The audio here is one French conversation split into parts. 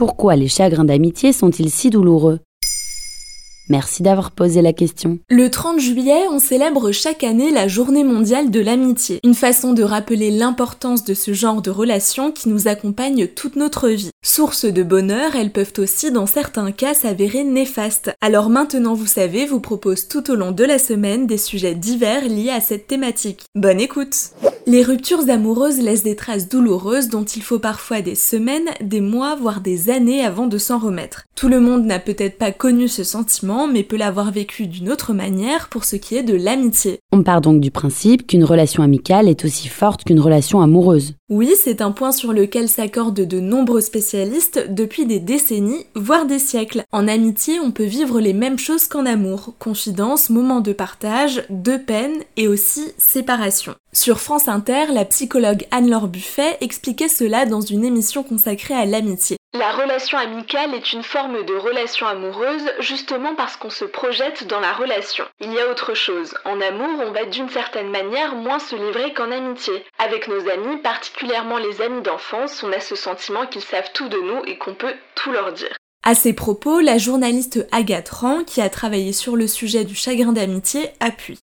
Pourquoi les chagrins d'amitié sont-ils si douloureux? Merci d'avoir posé la question. Le 30 juillet, on célèbre chaque année la journée mondiale de l'amitié, une façon de rappeler l'importance de ce genre de relations qui nous accompagnent toute notre vie. Source de bonheur, elles peuvent aussi dans certains cas s'avérer néfastes. Alors maintenant vous savez, vous propose tout au long de la semaine des sujets divers liés à cette thématique. Bonne écoute les ruptures amoureuses laissent des traces douloureuses dont il faut parfois des semaines, des mois, voire des années avant de s'en remettre. Tout le monde n'a peut-être pas connu ce sentiment, mais peut l'avoir vécu d'une autre manière pour ce qui est de l'amitié. On part donc du principe qu'une relation amicale est aussi forte qu'une relation amoureuse. Oui, c'est un point sur lequel s'accordent de nombreux spécialistes depuis des décennies, voire des siècles. En amitié, on peut vivre les mêmes choses qu'en amour, confidence, moments de partage, de peine et aussi séparation. Sur France Inter, la psychologue Anne-Laure Buffet expliquait cela dans une émission consacrée à l'amitié. La relation amicale est une forme de relation amoureuse justement parce qu'on se projette dans la relation. Il y a autre chose. En amour, on va d'une certaine manière moins se livrer qu'en amitié. Avec nos amis, particulièrement les amis d'enfance, on a ce sentiment qu'ils savent tout de nous et qu'on peut tout leur dire. À ces propos, la journaliste Agathe Rand, qui a travaillé sur le sujet du chagrin d'amitié, appuie.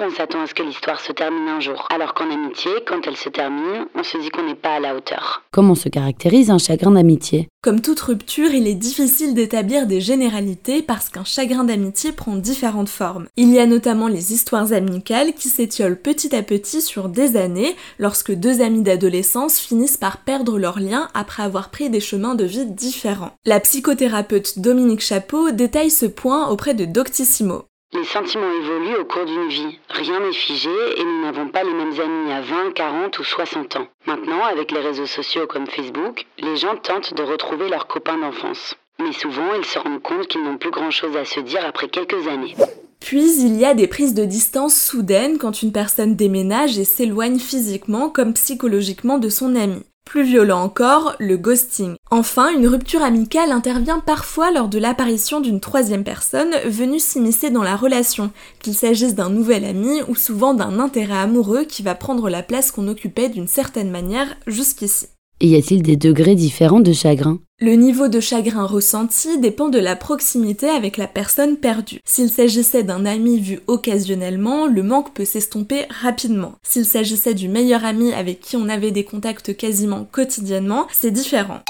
On s'attend à ce que l'histoire se termine un jour, alors qu'en amitié, quand elle se termine, on se dit qu'on n'est pas à la hauteur. Comment se caractérise un chagrin d'amitié? Comme toute rupture, il est difficile d'établir des généralités parce qu'un chagrin d'amitié prend différentes formes. Il y a notamment les histoires amicales qui s'étiolent petit à petit sur des années lorsque deux amis d'adolescence finissent par perdre leur lien après avoir pris des chemins de vie différents. La psychothérapeute Dominique Chapeau détaille ce point auprès de Doctissimo. Les sentiments évoluent au cours d'une vie. Rien n'est figé et nous n'avons pas les mêmes amis à 20, 40 ou 60 ans. Maintenant, avec les réseaux sociaux comme Facebook, les gens tentent de retrouver leurs copains d'enfance. Mais souvent, ils se rendent compte qu'ils n'ont plus grand-chose à se dire après quelques années. Puis il y a des prises de distance soudaines quand une personne déménage et s'éloigne physiquement comme psychologiquement de son ami. Plus violent encore, le ghosting. Enfin, une rupture amicale intervient parfois lors de l'apparition d'une troisième personne venue s'immiscer dans la relation, qu'il s'agisse d'un nouvel ami ou souvent d'un intérêt amoureux qui va prendre la place qu'on occupait d'une certaine manière jusqu'ici. Et y a-t-il des degrés différents de chagrin Le niveau de chagrin ressenti dépend de la proximité avec la personne perdue. S'il s'agissait d'un ami vu occasionnellement, le manque peut s'estomper rapidement. S'il s'agissait du meilleur ami avec qui on avait des contacts quasiment quotidiennement, c'est différent.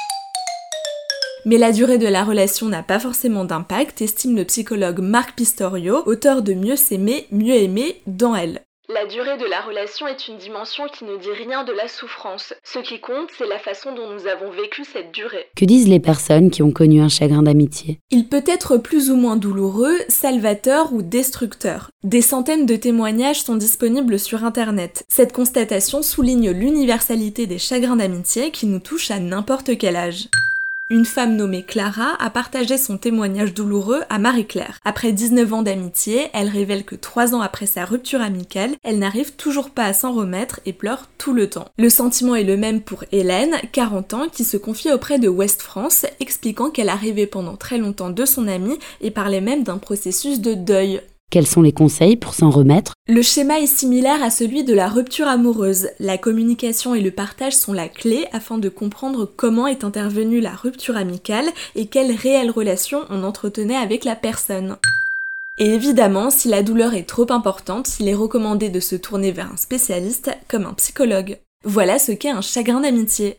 Mais la durée de la relation n'a pas forcément d'impact, estime le psychologue Marc Pistorio, auteur de Mieux s'aimer, mieux aimer dans elle. La durée de la relation est une dimension qui ne dit rien de la souffrance. Ce qui compte, c'est la façon dont nous avons vécu cette durée. Que disent les personnes qui ont connu un chagrin d'amitié? Il peut être plus ou moins douloureux, salvateur ou destructeur. Des centaines de témoignages sont disponibles sur Internet. Cette constatation souligne l'universalité des chagrins d'amitié qui nous touchent à n'importe quel âge. Une femme nommée Clara a partagé son témoignage douloureux à Marie-Claire. Après 19 ans d'amitié, elle révèle que 3 ans après sa rupture amicale, elle n'arrive toujours pas à s'en remettre et pleure tout le temps. Le sentiment est le même pour Hélène, 40 ans, qui se confie auprès de West France, expliquant qu'elle a pendant très longtemps de son amie et parlait même d'un processus de deuil. Quels sont les conseils pour s'en remettre? Le schéma est similaire à celui de la rupture amoureuse. La communication et le partage sont la clé afin de comprendre comment est intervenue la rupture amicale et quelle réelle relation on entretenait avec la personne. Et évidemment, si la douleur est trop importante, il est recommandé de se tourner vers un spécialiste comme un psychologue. Voilà ce qu'est un chagrin d'amitié.